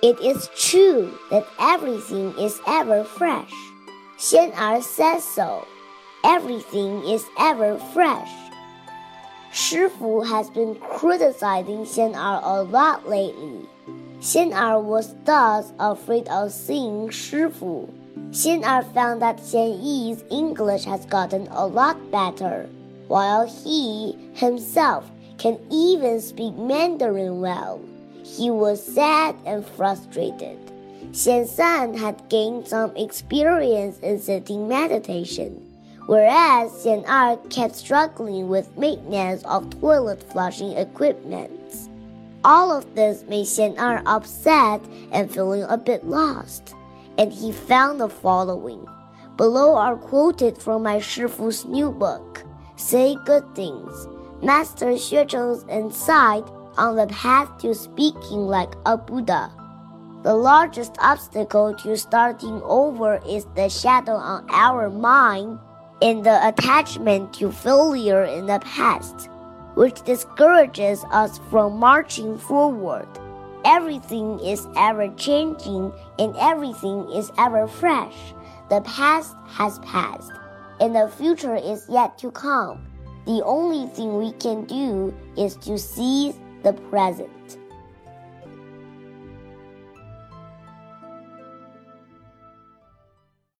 It is true that everything is ever fresh. Xian Er says so. Everything is ever fresh. Shifu has been criticizing Xian Er a lot lately. Xian Er was thus afraid of seeing Shifu. Xian Er found that Xian Yi's English has gotten a lot better, while he himself can even speak Mandarin well. He was sad and frustrated. Xian San had gained some experience in sitting meditation, whereas Xian Er kept struggling with maintenance of toilet flushing equipment. All of this made Xian Er upset and feeling a bit lost, and he found the following. Below are quoted from my Shifu's new book, Say Good Things, Master Xue Cheng's insight on the path to speaking like a Buddha. The largest obstacle to starting over is the shadow on our mind and the attachment to failure in the past, which discourages us from marching forward. Everything is ever changing and everything is ever fresh. The past has passed and the future is yet to come. The only thing we can do is to seize the present.